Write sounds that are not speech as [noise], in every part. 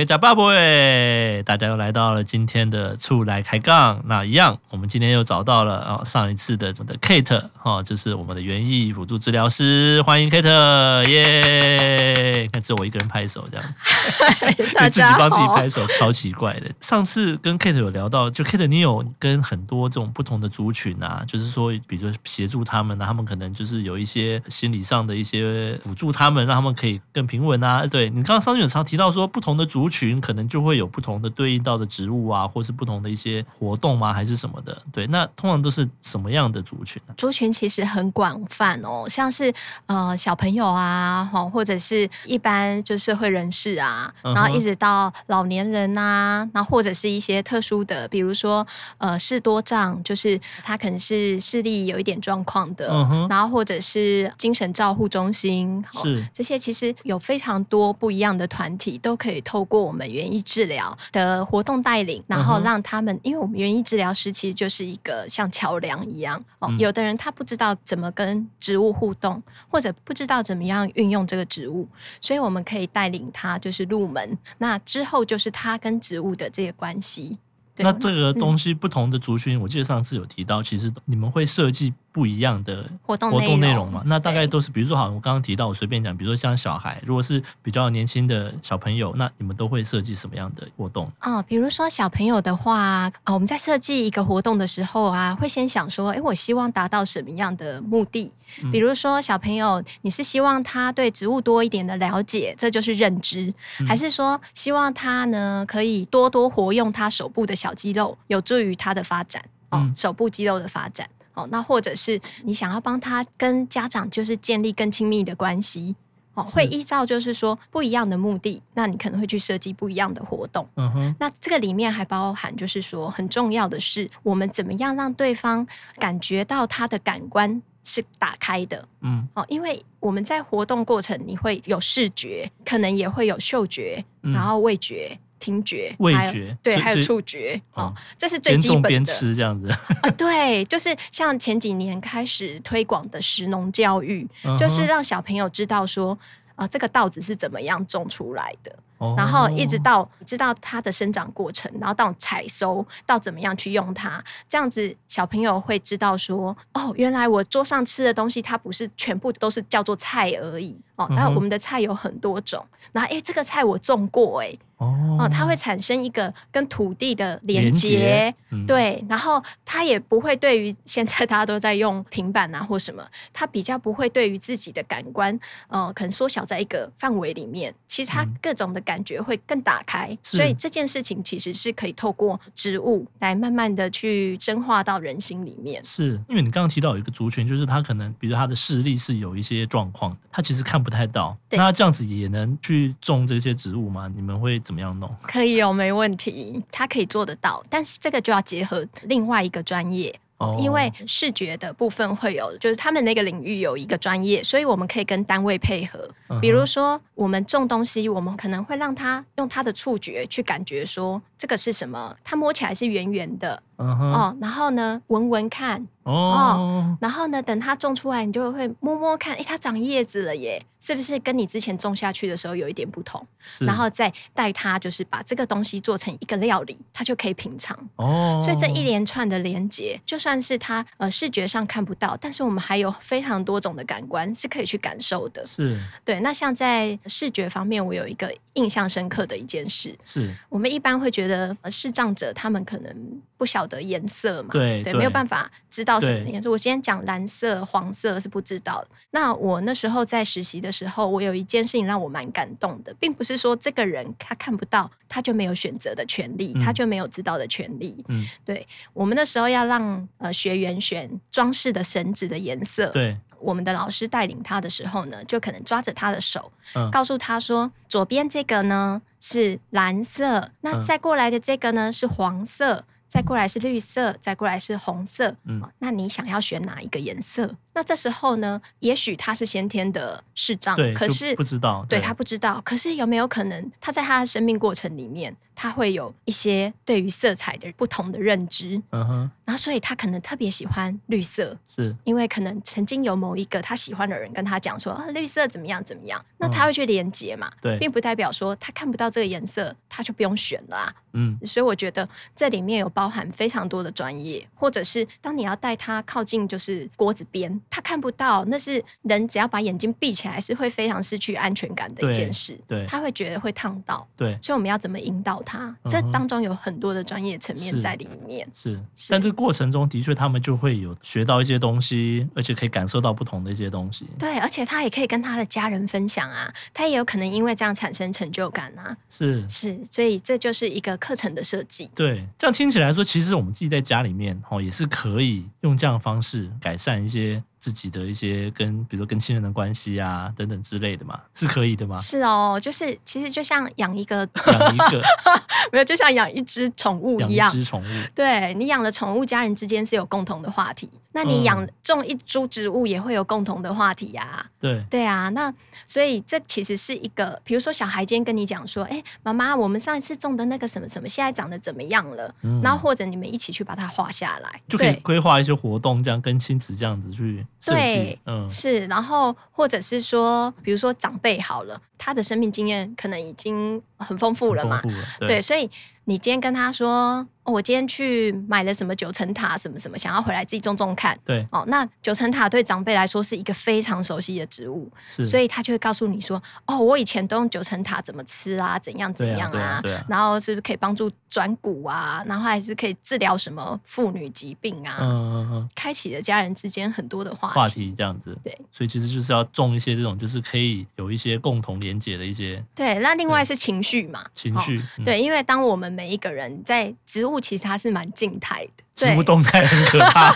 给呷霸没，大家又来到了今天的出来开杠。那一样，我们今天又找到了啊，上一次的这个 Kate 哈，就是我们的园艺辅助治疗师，欢迎 Kate，耶！看只有我一个人拍手这样，[laughs] 大自己帮自己拍手，超奇怪的。上次跟 Kate 有聊到，就 Kate 你有跟很多这种不同的族群啊，就是说，比如说协助他们，他们可能就是有一些心理上的一些辅助他们，让他们可以更平稳啊。对，你刚刚上次有常提到说，不同的族群可能就会有不同的对应到的植物啊，或是不同的一些活动吗？还是什么的？对，那通常都是什么样的族群呢？族群其实很广泛哦，像是呃小朋友啊，或者是一般就社会人士啊，然后一直到老年人啊，然后或者是一些特殊的，比如说呃视多障，就是他可能是视力有一点状况的，然后或者是精神照护中心，是这些其实有非常多不一样的团体都可以透过我们园艺治疗的活动带领，然后让他们，因为我们园艺治疗师其实就是一个像桥梁一样哦。有的人他不知道怎么跟植物互动，或者不知道怎么样运用这个植物，所以我们可以带领他就是入门。那之后就是他跟植物的这些关系。那这个东西不同的族群，我记得上次有提到，其实你们会设计。不一样的活动活动内容嘛，那大概都是，比如说，好像我刚刚提到，我随便讲，比如说像小孩，如果是比较年轻的小朋友，那你们都会设计什么样的活动？哦，比如说小朋友的话，啊，我们在设计一个活动的时候啊，会先想说，哎，我希望达到什么样的目的？比如说小朋友，你是希望他对植物多一点的了解，这就是认知，还是说希望他呢可以多多活用他手部的小肌肉，有助于他的发展？哦，手部肌肉的发展。哦，那或者是你想要帮他跟家长就是建立更亲密的关系，哦，会依照就是说不一样的目的，那你可能会去设计不一样的活动。嗯哼，那这个里面还包含就是说很重要的是，我们怎么样让对方感觉到他的感官是打开的。嗯，哦，因为我们在活动过程你会有视觉，可能也会有嗅觉，然后味觉。听觉、味觉，对，还有触觉，哦，这是最基本的。边吃这样子啊，对，就是像前几年开始推广的食农教育，就是让小朋友知道说，啊，这个稻子是怎么样种出来的。然后一直到知道它的生长过程，然后到采收，到怎么样去用它，这样子小朋友会知道说，哦，原来我桌上吃的东西，它不是全部都是叫做菜而已。哦。然后我们的菜有很多种，然后哎，这个菜我种过哎，哦，它会产生一个跟土地的连接，对，然后它也不会对于现在大家都在用平板啊或什么，它比较不会对于自己的感官，呃，可能缩小在一个范围里面，其实它各种的。感觉会更打开，所以这件事情其实是可以透过植物来慢慢的去深化到人心里面。是因为你刚刚提到有一个族群，就是他可能，比如他的视力是有一些状况，他其实看不太到。那他这样子也能去种这些植物吗？你们会怎么样弄？可以哦，没问题，他可以做得到，但是这个就要结合另外一个专业。因为视觉的部分会有，就是他们那个领域有一个专业，所以我们可以跟单位配合。比如说，我们种东西，我们可能会让他用他的触觉去感觉说这个是什么，他摸起来是圆圆的。Uh. 哦，然后呢，闻闻看，oh. 哦，然后呢，等它种出来，你就会摸摸看，哎，它长叶子了耶，是不是跟你之前种下去的时候有一点不同？然后再带它，就是把这个东西做成一个料理，它就可以品尝。哦，oh. 所以这一连串的连接，就算是它呃视觉上看不到，但是我们还有非常多种的感官是可以去感受的。是，对。那像在视觉方面，我有一个印象深刻的一件事，是我们一般会觉得呃视障者他们可能不晓得。颜色嘛，对对，没有办法知道什么颜色。我今天讲蓝色、黄色是不知道的。那我那时候在实习的时候，我有一件事情让我蛮感动的，并不是说这个人他看不到，他就没有选择的权利，嗯、他就没有知道的权利。嗯，对，我们那时候要让呃学员选装饰的绳子的颜色，对，我们的老师带领他的时候呢，就可能抓着他的手，嗯、告诉他说，左边这个呢是蓝色，那再过来的这个呢是黄色。再过来是绿色，再过来是红色。嗯，那你想要选哪一个颜色？那那这时候呢，也许他是先天的视障，对，可是不知道，对，对他不知道。可是有没有可能，他在他的生命过程里面，他会有一些对于色彩的不同的认知？嗯哼。然后，所以他可能特别喜欢绿色，是因为可能曾经有某一个他喜欢的人跟他讲说啊，绿色怎么样怎么样，那他会去连接嘛？对，并不代表说他看不到这个颜色，他就不用选了啊。嗯，所以我觉得这里面有包含非常多的专业，或者是当你要带他靠近就是锅子边，他看不到，那是人只要把眼睛闭起来是会非常失去安全感的一件事。对，他会觉得会烫到。对，所以我们要怎么引导他？嗯、这当中有很多的专业层面在里面。是，是，但这个过程中的确他们就会有学到一些东西，而且可以感受到不同的一些东西。对，而且他也可以跟他的家人分享啊，他也有可能因为这样产生成就感啊。是是，所以这就是一个。课程的设计，对，这样听起来说，其实我们自己在家里面哦，也是可以用这样的方式改善一些。自己的一些跟，比如说跟亲人的关系啊，等等之类的嘛，是可以的吗？是哦，就是其实就像养一个养一个，[laughs] 没有，就像养一只宠物一样。养一只宠物，对，你养的宠物，家人之间是有共同的话题。那你养种一株植物也会有共同的话题呀、啊。对，对啊。那所以这其实是一个，比如说小孩今天跟你讲说，哎，妈妈，我们上一次种的那个什么什么，现在长得怎么样了？嗯、然后或者你们一起去把它画下来，就可以规划一些活动，这样跟亲子这样子去。对，嗯，是，然后或者是说，比如说长辈好了，他的生命经验可能已经很丰富了嘛，对，对，所以你今天跟他说。我今天去买了什么九层塔，什么什么，想要回来自己种种看。对，哦，那九层塔对长辈来说是一个非常熟悉的植物，所以他就会告诉你说：“哦，我以前都用九层塔怎么吃啊，怎样怎样啊，啊啊啊然后是不是可以帮助转骨啊，然后还是可以治疗什么妇女疾病啊？”嗯嗯嗯，开启了家人之间很多的话题，话题这样子。对，所以其实就是要种一些这种，就是可以有一些共同连结的一些。对，那另外是情绪嘛，情绪。哦嗯、对，因为当我们每一个人在植物，其实它是蛮。静态的，植物动态很可怕。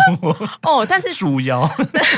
[laughs] 哦，但是树妖。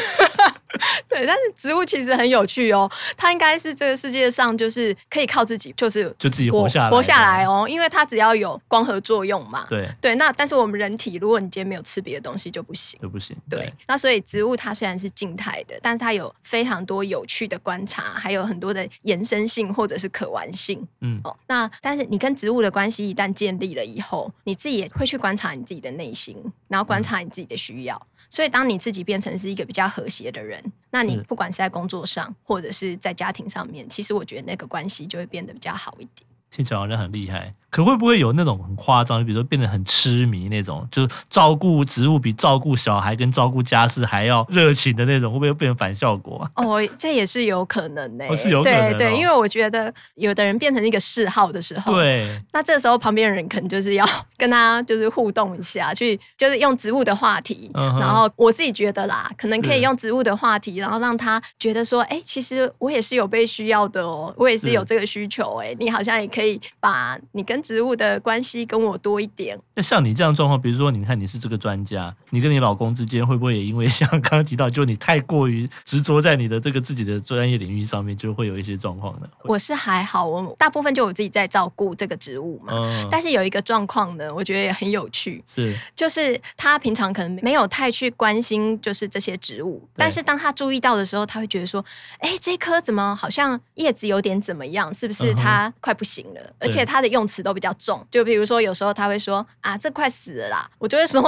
[laughs] [laughs] 对，但是植物其实很有趣哦。它应该是这个世界上就是可以靠自己，就是就自己活下来，活下来哦。因为它只要有光合作用嘛。对对，那但是我们人体，如果你今天没有吃别的东西，就不行，就不行。对，对，那所以植物它虽然是静态的，但是它有非常多有趣的观察，还有很多的延伸性或者是可玩性。嗯哦，那但是你跟植物的关系一旦建立了以后，你自己也会去观察你自己的内心，然后观察你自己的需要。嗯所以，当你自己变成是一个比较和谐的人，那你不管是在工作上，或者是在家庭上面，其实我觉得那个关系就会变得比较好一点。听起来好像很厉害。可会不会有那种很夸张，比如说变得很痴迷那种，就是照顾植物比照顾小孩跟照顾家事还要热情的那种，会不会变成反效果啊？哦，这也是有可能的、欸。哦，是有可能、哦。对对，因为我觉得有的人变成一个嗜好的时候，对，那这时候旁边的人可能就是要跟他就是互动一下，去就是用植物的话题，嗯、然后我自己觉得啦，可能可以用植物的话题，然后让他觉得说，哎，其实我也是有被需要的哦，我也是有这个需求、欸，哎，你好像也可以把你跟植物的关系。跟我多一点。那像你这样状况，比如说，你看你是这个专家，你跟你老公之间会不会也因为像刚刚提到，就你太过于执着在你的这个自己的专业领域上面，就会有一些状况呢？我是还好，我大部分就我自己在照顾这个植物嘛。嗯、但是有一个状况呢，我觉得也很有趣，是 [laughs] 就是他平常可能没有太去关心就是这些植物，但是当他注意到的时候，他会觉得说，哎，这棵怎么好像叶子有点怎么样？是不是它快不行了？嗯、而且它的用词都比较重，就比如说，有时候他会说啊，这快死了啦！我就会说，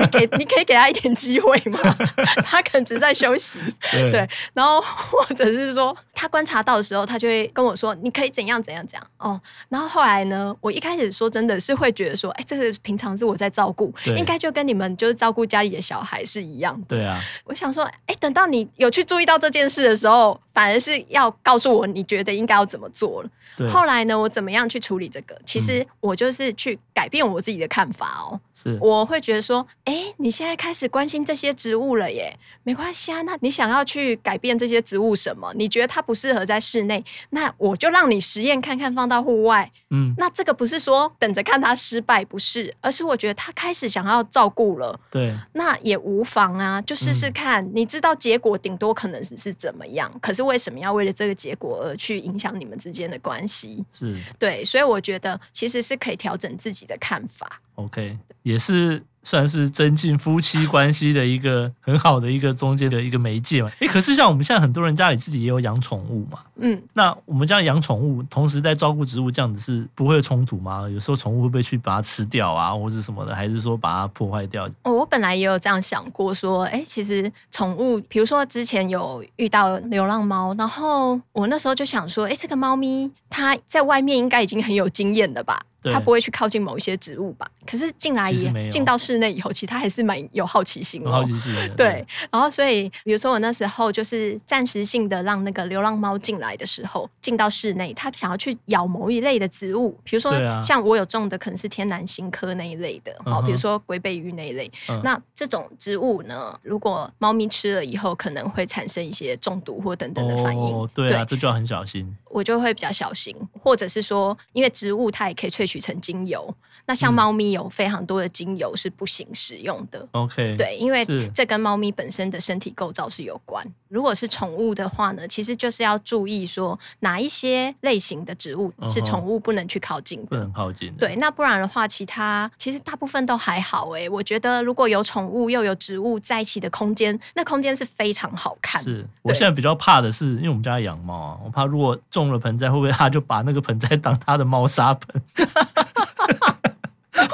你 [laughs] 给你可以给他一点机会吗？[laughs] 他可能只是在休息，对，对。然后或者是说，他观察到的时候，他就会跟我说，你可以怎样怎样怎样哦。然后后来呢，我一开始说真的是会觉得说，哎，这是平常是我在照顾，应该就跟你们就是照顾家里的小孩是一样的。对啊，我想说，哎，等到你有去注意到这件事的时候，反而是要告诉我你觉得应该要怎么做了。后来呢，我怎么样去处理这个？其实我就是去改变我自己的看法哦。是，我会觉得说，哎，你现在开始关心这些植物了耶，没关系啊。那你想要去改变这些植物什么？你觉得它不适合在室内，那我就让你实验看看，放到户外。嗯，那这个不是说等着看它失败，不是，而是我觉得它开始想要照顾了。对，那也无妨啊，就试试看。嗯，你知道结果顶多可能只是怎么样，可是为什么要为了这个结果而去影响你们之间的关系？是，对，所以我觉得其实是可以调整自己的看法。OK，也是算是增进夫妻关系的一个很好的一个中间的一个媒介嘛。哎，可是像我们现在很多人家里自己也有养宠物嘛，嗯，那我们家养宠物，同时在照顾植物，这样子是不会有冲突吗？有时候宠物会不会去把它吃掉啊，或者什么的，还是说把它破坏掉？哦，我本来也有这样想过，说，哎，其实宠物，比如说之前有遇到流浪猫，然后我那时候就想说，哎，这个猫咪它在外面应该已经很有经验了吧。它不会去靠近某一些植物吧？可是进来也进到室内以后，其实它还是蛮有好奇心的。好奇心的。对，然后所以比如说我那时候就是暂时性的让那个流浪猫进来的时候，进到室内，它想要去咬某一类的植物，比如说像我有种的可能是天南星科那一类的，好，比如说龟背芋那一类。那这种植物呢，如果猫咪吃了以后，可能会产生一些中毒或等等的反应。对啊，这就要很小心。我就会比较小心，或者是说，因为植物它也可以萃取成精油。那像猫咪有非常多的精油是不行使用的。OK，对，因为这跟猫咪本身的身体构造是有关。如果是宠物的话呢，其实就是要注意说哪一些类型的植物是宠物不能去靠近的。不能靠近。对，那不然的话，其他其实大部分都还好。哎，我觉得如果有宠物又有植物在一起的空间，那空间是非常好看。是我现在比较怕的是，因为我们家养猫啊，我怕如果种了盆栽，会不会它就把那个盆栽当它的猫砂盆？[laughs]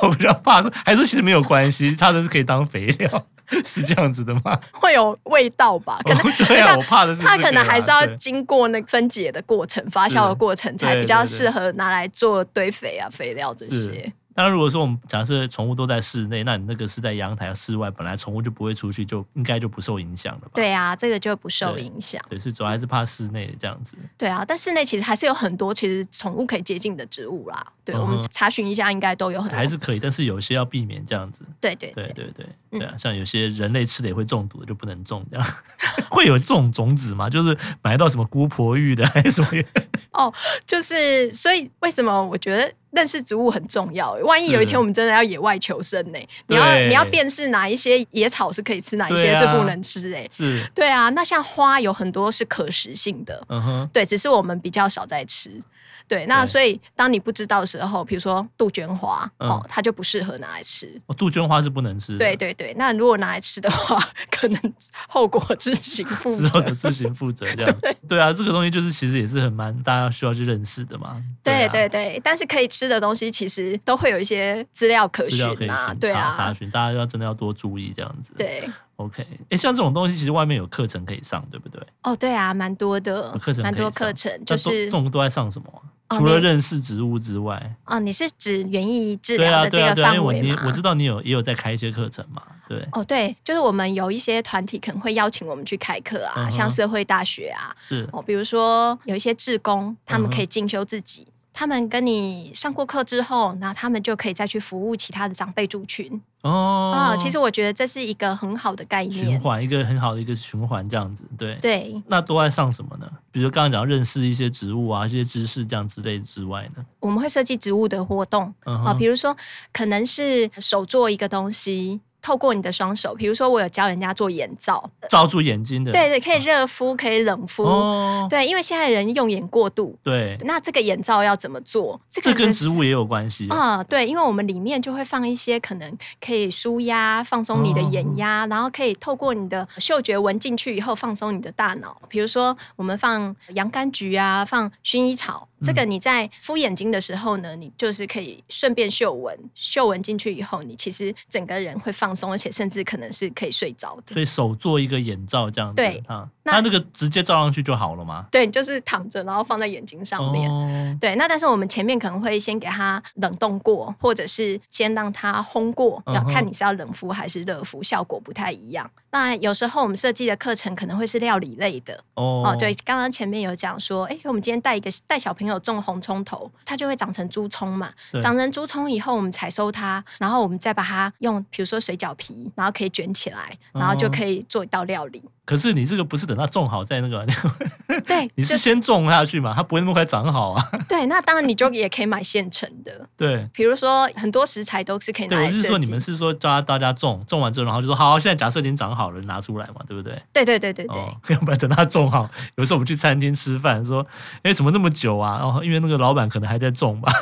我比较怕说，还是其实没有关系，它的是可以当肥料，[laughs] 是这样子的吗？[laughs] 会有味道吧？可能、哦、对啊，我怕的是它可能还是要经过那分解的过程、发酵的过程，才比较适合拿来做堆肥啊、肥料这些。那如果说我们假设宠物都在室内，那你那个是在阳台、室外，本来宠物就不会出去，就应该就不受影响了吧？对啊，这个就不受影响。对，是主要还是怕室内这样子。对啊，但室内其实还是有很多其实宠物可以接近的植物啦。对，嗯、我们查询一下，应该都有很多。还是可以，但是有些要避免这样子。对对对对对对，对啊，像有些人类吃的也会中毒的，就不能种这样。[laughs] 会有这种种子吗？就是买到什么姑婆芋的还是什么？哦，就是所以为什么我觉得。认识植物很重要，万一有一天我们真的要野外求生呢？你要你要辨识哪一些野草是可以吃，哪一些是不能吃？哎，是，对啊。那像花有很多是可食性的，嗯哼，对，只是我们比较少在吃。对，那所以当你不知道的时候，比如说杜鹃花、嗯、哦，它就不适合拿来吃。哦，杜鹃花是不能吃。对对对，那如果拿来吃的话，可能后果自行负责。[laughs] 之后的自行负责这样。[laughs] 对对啊，这个东西就是其实也是很蛮大家需要去认识的嘛。对、啊、对对，但是可以吃的东西其实都会有一些资料可循啊，对啊，查询，大家要真的要多注意这样子。对，OK，哎，像这种东西其实外面有课程可以上，对不对？哦，对啊，蛮多的，课程蛮多课程，就是这种都在上什么？除了认识植物之外，哦，你是指园艺治疗的这个范围吗？对啊，啊，因为你我知道你有也有在开一些课程嘛，对。哦，对，就是我们有一些团体可能会邀请我们去开课啊，嗯、像社会大学啊，是哦，比如说有一些志工，他们可以进修自己。嗯他们跟你上过课之后，那他们就可以再去服务其他的长辈族群哦。啊，其实我觉得这是一个很好的概念，循环一个很好的一个循环，这样子，对对。那都在上什么呢？比如刚刚讲认识一些植物啊，一些知识这样之类之外呢？我们会设计植物的活动啊，嗯、比如说可能是手做一个东西。透过你的双手，比如说我有教人家做眼罩，罩住眼睛的，对对，可以热敷，可以冷敷，哦、对，因为现在人用眼过度，对，那这个眼罩要怎么做？这个、这跟植物也有关系啊、嗯，对，因为我们里面就会放一些可能可以舒压、放松你的眼压，哦、然后可以透过你的嗅觉闻进去以后放松你的大脑。比如说我们放洋甘菊啊，放薰衣草。这个你在敷眼睛的时候呢，你就是可以顺便嗅闻，嗅闻进去以后，你其实整个人会放松，而且甚至可能是可以睡着的。所以手做一个眼罩这样子，对啊，那那个直接罩上去就好了吗？对，就是躺着，然后放在眼睛上面。哦、对，那但是我们前面可能会先给它冷冻过，或者是先让它烘过，要看你是要冷敷还是热敷，效果不太一样。那有时候我们设计的课程可能会是料理类的哦，哦，对，刚刚前面有讲说，哎，我们今天带一个带小朋友种红葱头，它就会长成猪葱嘛，长成猪葱以后，我们采收它，然后我们再把它用，比如说水饺皮，然后可以卷起来，然后就可以做一道料理。哦可是你这个不是等它种好再那个，[laughs] 对，你是先种下去嘛，它不会那么快长好啊。对，那当然你就也可以买现成的。[laughs] 对，比如说很多食材都是可以拿来设计。对，我是说你们是说叫大家种，种完之后然后就说好，现在假设已经长好了，拿出来嘛，对不对？对对对对对。哦，[laughs] 要不然等它种好，有时候我们去餐厅吃饭，说，哎，怎么那么久啊？然后因为那个老板可能还在种吧。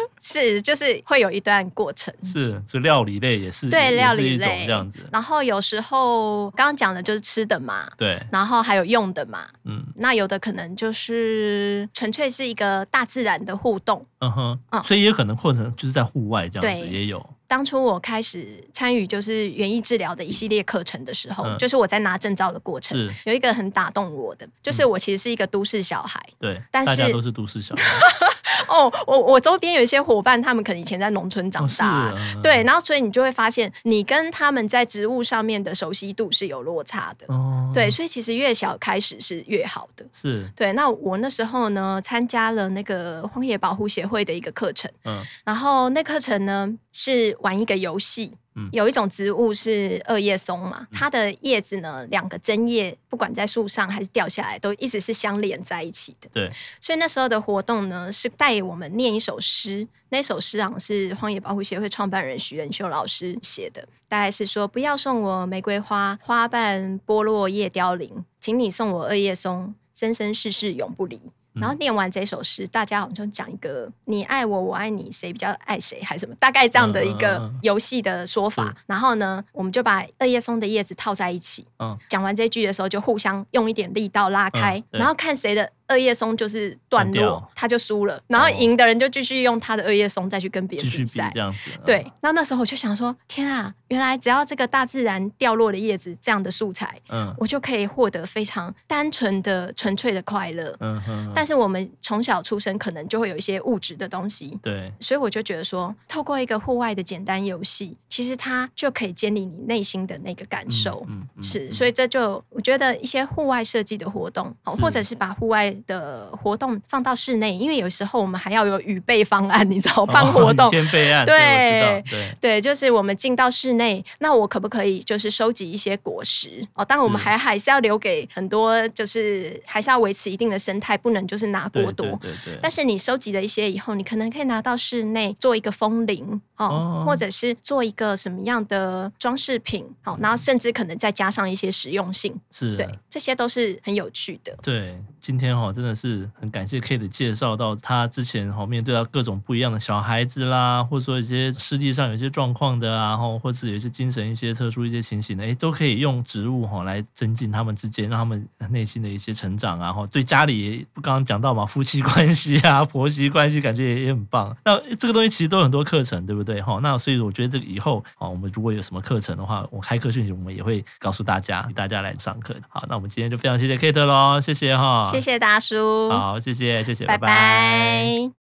[laughs] 是，就是会有一段过程。是，是料理类也是，对，料理类这样子。然后有时候刚刚讲的就是吃的嘛，对。然后还有用的嘛，嗯。那有的可能就是纯粹是一个大自然的互动，嗯哼，嗯。所以也可能或者就是在户外这样子也有。当初我开始参与就是园艺治疗的一系列课程的时候，嗯、就是我在拿证照的过程，有一个很打动我的，就是我其实是一个都市小孩，对、嗯，但是大家都是都市小孩。[laughs] 哦，我我周边有一些伙伴，他们可能以前在农村长大，哦啊、对，然后所以你就会发现，你跟他们在植物上面的熟悉度是有落差的，哦，对，所以其实越小开始是越好的，是对。那我那时候呢，参加了那个荒野保护协会的一个课程，嗯，然后那课程呢是玩一个游戏。有一种植物是二叶松嘛，它的叶子呢，两个针叶不管在树上还是掉下来，都一直是相连在一起的。对，所以那时候的活动呢，是带我们念一首诗，那首诗好像是荒野保护协会创办人徐仁秀老师写的，大概是说：不要送我玫瑰花，花瓣剥落叶凋零，请你送我二叶松，生生世世永不离。然后念完这首诗，大家好像讲一个“你爱我，我爱你，谁比较爱谁”还是什么，大概这样的一个游戏的说法。然后呢，我们就把二叶松的叶子套在一起。讲完这句的时候，就互相用一点力道拉开，然后看谁的。二叶松就是断落，他就输了，然后赢的人就继续用他的二叶松再去跟别人比赛，这样子。对，那那时候我就想说，天啊，原来只要这个大自然掉落的叶子这样的素材，嗯，我就可以获得非常单纯的、纯粹的快乐。嗯哼。但是我们从小出生可能就会有一些物质的东西，对，所以我就觉得说，透过一个户外的简单游戏，其实它就可以建立你内心的那个感受。嗯，是，所以这就我觉得一些户外设计的活动，或者是把户外的活动放到室内，因为有时候我们还要有预备方案，你知道，办活动，先备案，对，对，对，就是我们进到室内，那我可不可以就是收集一些果实？哦，当然我们还还是要留给很多，就是还是要维持一定的生态，不能就是拿过多。对对。但是你收集了一些以后，你可能可以拿到室内做一个风铃哦，或者是做一个什么样的装饰品，好，然后甚至可能再加上一些实用性，是对，这些都是很有趣的。对，今天哈真的是。很感谢 Kate 介绍到他之前哈面对到各种不一样的小孩子啦，或者说一些视力上有一些状况的啊，或或者有一些精神一些特殊一些情形的，哎，都可以用植物哈来增进他们之间，让他们内心的一些成长啊，哈，对家里不刚刚讲到嘛，夫妻关系啊，婆媳关系，感觉也也很棒。那这个东西其实都有很多课程，对不对？哈，那所以我觉得这个以后啊，我们如果有什么课程的话，我开课讯息，我们也会告诉大家，大家来上课。好，那我们今天就非常谢谢 Kate 喽，谢谢哈，谢谢大家叔。好，谢谢，谢谢，拜拜。拜拜。